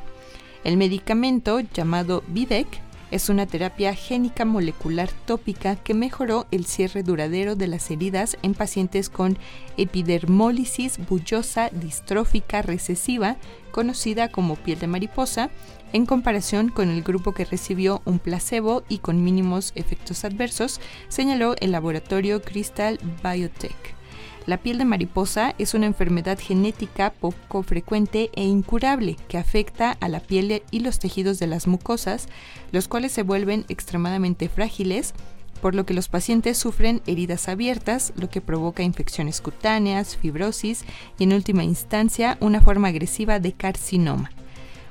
El medicamento llamado Videc Es una terapia génica molecular tópica que mejoró el cierre duradero de las heridas en pacientes con epidermólisis bullosa distrófica recesiva, conocida como piel de mariposa, en comparación con el grupo que recibió un placebo y con mínimos efectos adversos, señaló el laboratorio Crystal Biotech. La piel de mariposa es una enfermedad genética poco frecuente e incurable que afecta a la piel y los tejidos de las mucosas, los cuales se vuelven extremadamente frágiles, por lo que los pacientes sufren heridas abiertas, lo que provoca infecciones cutáneas, fibrosis y en última instancia una forma agresiva de carcinoma.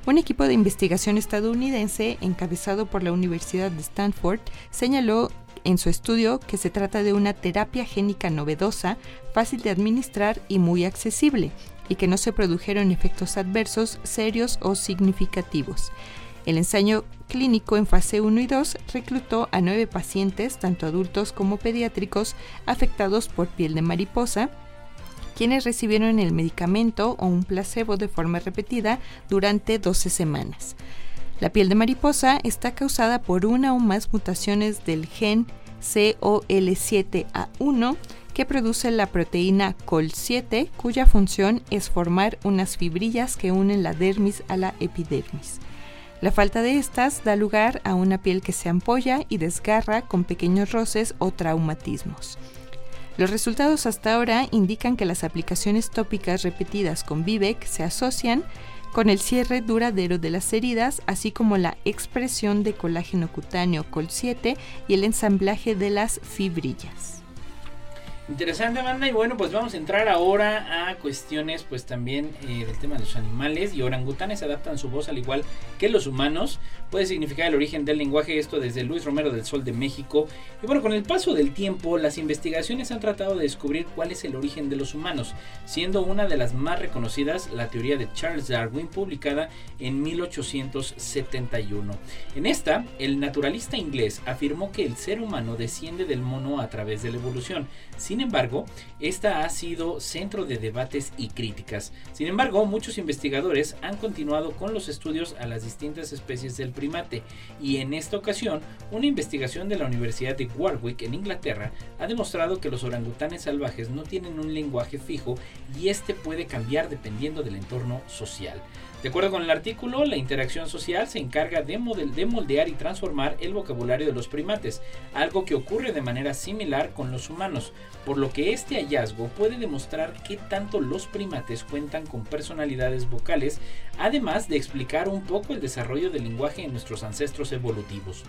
Un equipo de investigación estadounidense, encabezado por la Universidad de Stanford, señaló en su estudio que se trata de una terapia génica novedosa, fácil de administrar y muy accesible, y que no se produjeron efectos adversos serios o significativos. El ensayo clínico en fase 1 y 2 reclutó a nueve pacientes, tanto adultos como pediátricos, afectados por piel de mariposa, quienes recibieron el medicamento o un placebo de forma repetida durante 12 semanas. La piel de mariposa está causada por una o más mutaciones del gen COL7A1 que produce la proteína COL7 cuya función es formar unas fibrillas que unen la dermis a la epidermis. La falta de estas da lugar a una piel que se ampolla y desgarra con pequeños roces o traumatismos. Los resultados hasta ahora indican que las aplicaciones tópicas repetidas con Vivek se asocian con el cierre duradero de las heridas, así como la expresión de colágeno cutáneo COL7 y el ensamblaje de las fibrillas. Interesante, banda. Y bueno, pues vamos a entrar ahora a cuestiones, pues también eh, del tema de los animales. Y orangutanes adaptan su voz al igual que los humanos. Puede significar el origen del lenguaje, esto desde Luis Romero del Sol de México. Y bueno, con el paso del tiempo, las investigaciones han tratado de descubrir cuál es el origen de los humanos, siendo una de las más reconocidas la teoría de Charles Darwin, publicada en 1871. En esta, el naturalista inglés afirmó que el ser humano desciende del mono a través de la evolución. Sin embargo, esta ha sido centro de debates y críticas. Sin embargo, muchos investigadores han continuado con los estudios a las distintas especies del primate y en esta ocasión, una investigación de la Universidad de Warwick en Inglaterra ha demostrado que los orangutanes salvajes no tienen un lenguaje fijo y este puede cambiar dependiendo del entorno social. De acuerdo con el artículo, la interacción social se encarga de, de, moldear y transformar el vocabulario de los primates, algo que ocurre de manera similar con los humanos, por lo que este hallazgo puede demostrar qué tanto los primates cuentan con personalidades vocales, además de explicar un poco el desarrollo del lenguaje en nuestros ancestros evolutivos.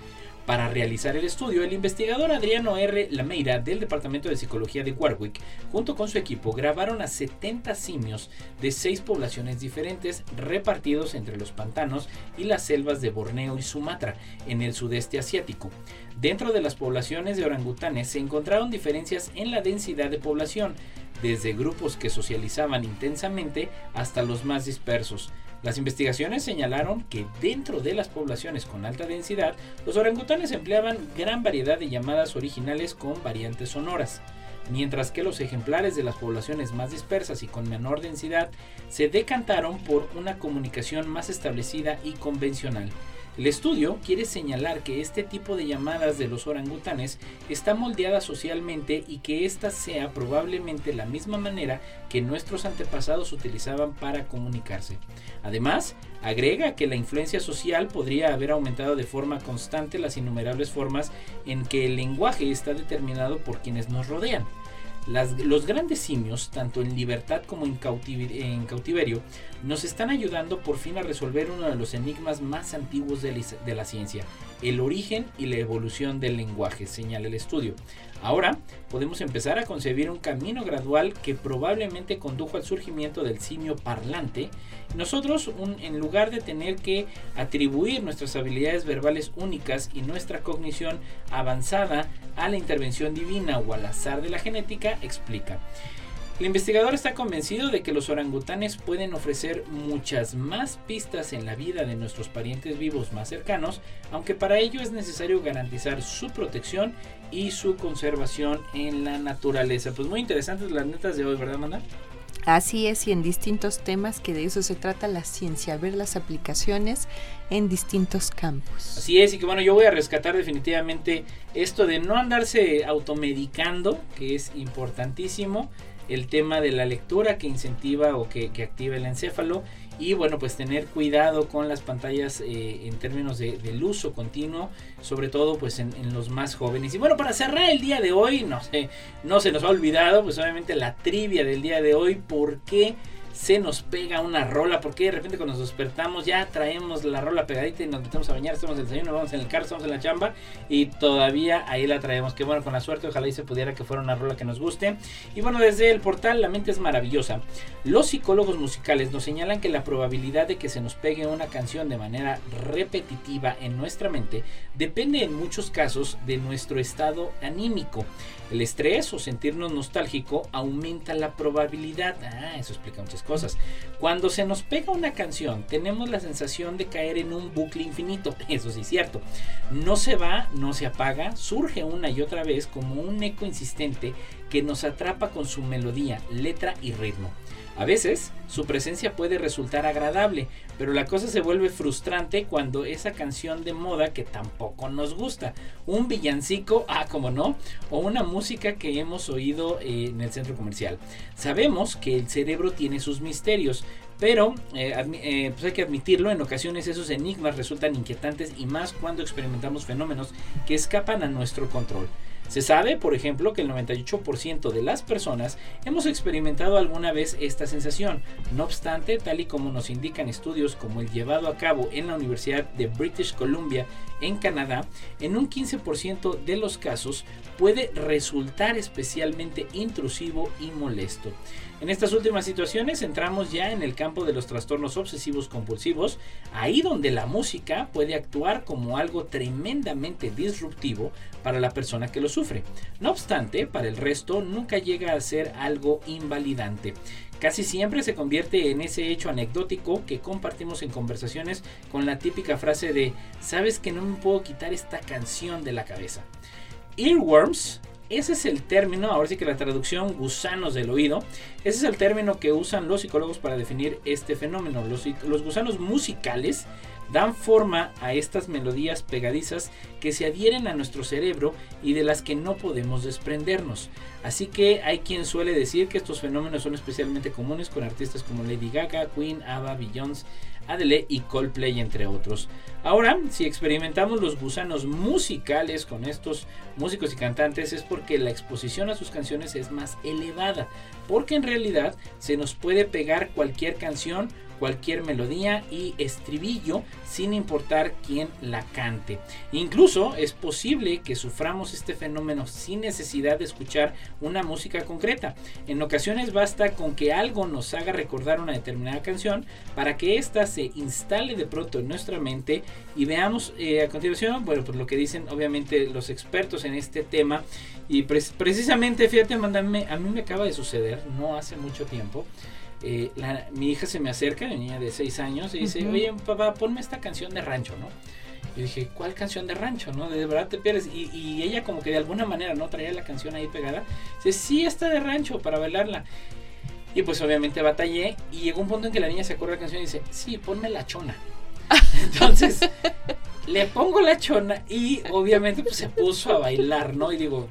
Para realizar el estudio, el investigador Adriano R. Lameira del Departamento de Psicología de Warwick, junto con su equipo, grabaron a 70 simios de seis poblaciones diferentes repartidos entre los pantanos y las selvas de Borneo y Sumatra, en el sudeste asiático. Dentro de las poblaciones de orangutanes se encontraron diferencias en la densidad de población, desde grupos que socializaban intensamente hasta los más dispersos. Las investigaciones señalaron que dentro de las poblaciones con alta densidad, los orangutanes empleaban gran variedad de llamadas originales con variantes sonoras, mientras que los ejemplares de las poblaciones más dispersas y con menor densidad se decantaron por una comunicación más establecida y convencional. El estudio quiere señalar que este tipo de llamadas de los orangutanes está moldeada socialmente y que esta sea probablemente la misma manera que nuestros antepasados utilizaban para comunicarse. Además, agrega que la influencia social podría haber aumentado de forma constante las innumerables formas en que el lenguaje está determinado por quienes nos rodean los grandes simios, tanto en libertad como en, cautiverio, nos están ayudando por fin a resolver uno de los enigmas más antiguos de la ciencia, el origen y la evolución del lenguaje, señala el estudio. Ahora podemos empezar a concebir un camino gradual que probablemente condujo al surgimiento del simio parlante. Nosotros, en lugar de tener que atribuir nuestras habilidades verbales únicas y nuestra cognición avanzada a la intervención divina o al azar de la genética, explica. El investigador está convencido de que los orangutanes pueden ofrecer muchas más pistas en la vida de nuestros parientes vivos más cercanos, aunque para ello es necesario garantizar su protección y su conservación en la naturaleza. Pues muy interesantes las netas de hoy, ¿verdad, Amanda? Así es, y en distintos temas, que de eso se trata la ciencia, ver las aplicaciones en distintos campos. Así es, y que bueno, yo voy a rescatar definitivamente esto de no andarse automedicando, que es importantísimo, el tema de la lectura que incentiva o que, que activa el encéfalo, y bueno, pues tener cuidado con las pantallas eh, en términos de, del uso continuo, sobre todo pues en, en, los más jóvenes. Y bueno, para cerrar el día de hoy, no sé, no se nos ha olvidado, pues obviamente la trivia del día de hoy, ¿por qué? Se nos pega una rola, porque de repente cuando nos despertamos ya traemos la rola pegadita y nos metemos a bañar, estamos en el desayuno, vamos en el carro, estamos en la chamba y todavía ahí la traemos. Que bueno, con la suerte, ojalá y se pudiera que fuera una rola que nos guste. Y bueno, desde el portal La mente es maravillosa. Los psicólogos musicales nos señalan que la probabilidad de que se nos pegue una canción de manera repetitiva en nuestra mente depende en muchos casos de nuestro estado anímico. El estrés o sentirnos nostálgico aumenta la probabilidad. Ah, eso explica muchas cosas. Cuando se nos pega una canción, tenemos la sensación de caer en un bucle infinito. Eso sí es cierto. No se va, no se apaga, surge una y otra vez como un eco insistente que nos atrapa con su melodía, letra y ritmo. A veces su presencia puede resultar agradable, pero la cosa se vuelve frustrante cuando esa canción de moda que tampoco nos gusta, un villancico, ah, como no, o una música que hemos oído eh, en el centro comercial. Sabemos que el cerebro tiene sus misterios, pero eh, eh, pues hay que admitirlo, en ocasiones esos enigmas resultan inquietantes y más cuando experimentamos fenómenos que escapan a nuestro control. Se sabe, por ejemplo, que el 98% de las personas hemos experimentado alguna vez esta sensación. No obstante, tal y como nos indican estudios como el llevado a cabo en la Universidad de British Columbia en Canadá, en un 15% de los casos puede resultar especialmente intrusivo y molesto. En estas últimas situaciones entramos ya en el campo de los trastornos obsesivos compulsivos, ahí donde la música puede actuar como algo tremendamente disruptivo para la persona que lo sufre. No obstante, para el resto nunca llega a ser algo invalidante. Casi siempre se convierte en ese hecho anecdótico que compartimos en conversaciones con la típica frase de ¿sabes que no me puedo quitar esta canción de la cabeza? Earworms ese es el término, ahora sí que la traducción gusanos del oído, ese es el término que usan los psicólogos para definir este fenómeno. Los, gusanos musicales dan forma a estas melodías pegadizas que se adhieren a nuestro cerebro y de las que no podemos desprendernos. Así que hay quien suele decir que estos fenómenos son especialmente comunes con artistas como Lady Gaga, Queen, ABBA, Beyoncé, Adele y Coldplay entre otros. Ahora, si experimentamos los gusanos musicales con estos músicos y cantantes es porque la exposición a sus canciones es más elevada, porque en realidad se nos puede pegar cualquier canción cualquier melodía y estribillo sin importar quién la cante. Incluso es posible que suframos este fenómeno sin necesidad de escuchar una música concreta. En ocasiones basta con que algo nos haga recordar una determinada canción para que ésta se instale de pronto en nuestra mente y veamos eh, a continuación, bueno, pues lo que dicen obviamente los expertos en este tema y precisamente, fíjate, mándame, a mí me acaba de suceder no hace mucho tiempo. Eh, mi hija se me acerca, mi niña de 6 años, y dice, oye papá, ponme esta canción de rancho, ¿no? Y dije, ¿cuál canción de rancho, no? De verdad te pierdes. Y, ella como que de alguna manera, ¿no? Traía la canción ahí pegada. Dice, sí, esta de rancho, para bailarla. Y pues obviamente batallé y llegó un punto en que la niña se acuerda de la canción y dice, sí, ponme la chona. Entonces, le pongo la chona y obviamente pues se puso a bailar, ¿no? Y digo,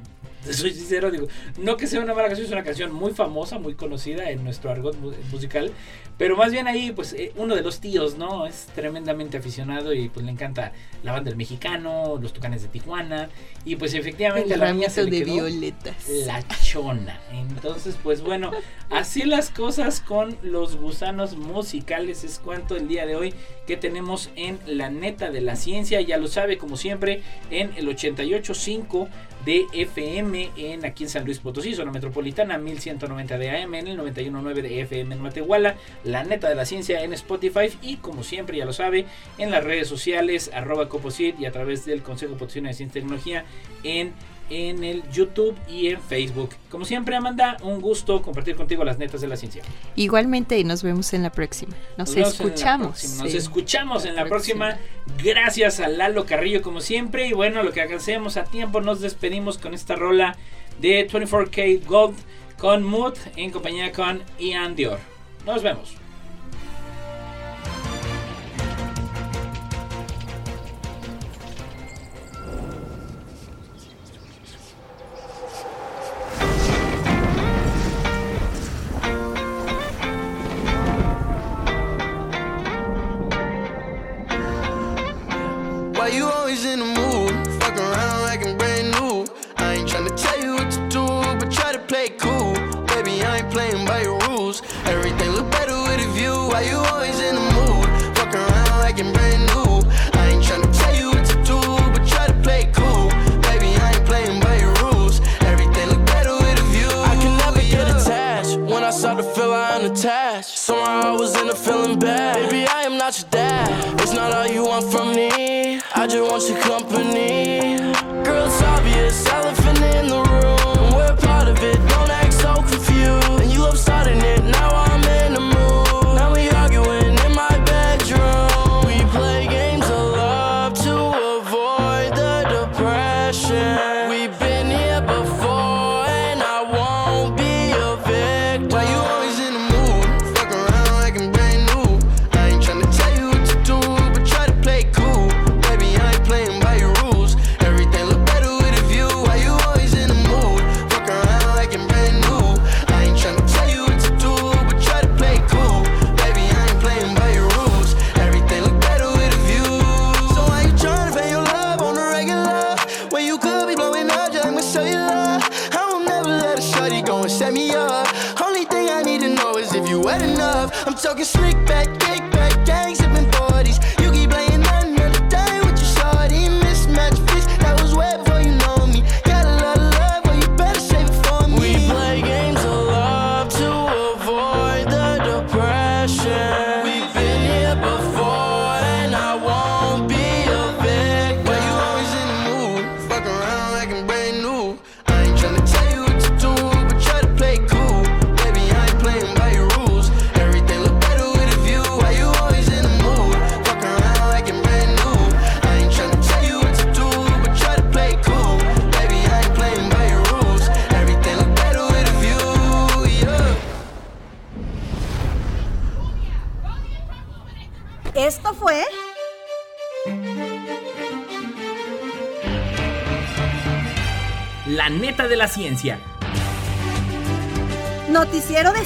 soy sincero, digo, no que sea una mala canción, es una canción muy famosa, muy conocida en nuestro argot musical, pero más bien ahí, pues, eh, uno de los tíos, ¿no? Es tremendamente aficionado y pues le encanta la banda del mexicano, los tucanes de Tijuana, y pues efectivamente la niña se de violetas. La chona. Entonces, pues bueno, así las cosas con los gusanos musicales es cuanto el día de hoy que tenemos en la neta de la ciencia, ya lo sabe, como siempre, en el 88.5 de FM en aquí en San Luis Potosí, zona metropolitana, 1190 de AM, en el 91.9 de FM en Matehuala, la neta de la ciencia en Spotify y como siempre ya lo sabe, en las redes sociales, arroba Coposit y a través del Consejo Potosino de Ciencia y Tecnología en en el YouTube y en Facebook. Como siempre, Amanda, un gusto compartir contigo las netas de la ciencia. Igualmente, y nos vemos en la próxima. Nos, escuchamos. Nos escuchamos en la próxima. Gracias a Lalo Carrillo, como siempre. Y bueno, lo que hacemos a tiempo, nos despedimos con esta rola de 24K Gold con Mood en compañía con Ian Dior. Nos vemos.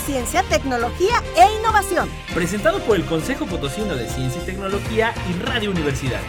ciencia, tecnología e innovación. Presentado por el Consejo Potosino de Ciencia y Tecnología y Radio Universidad.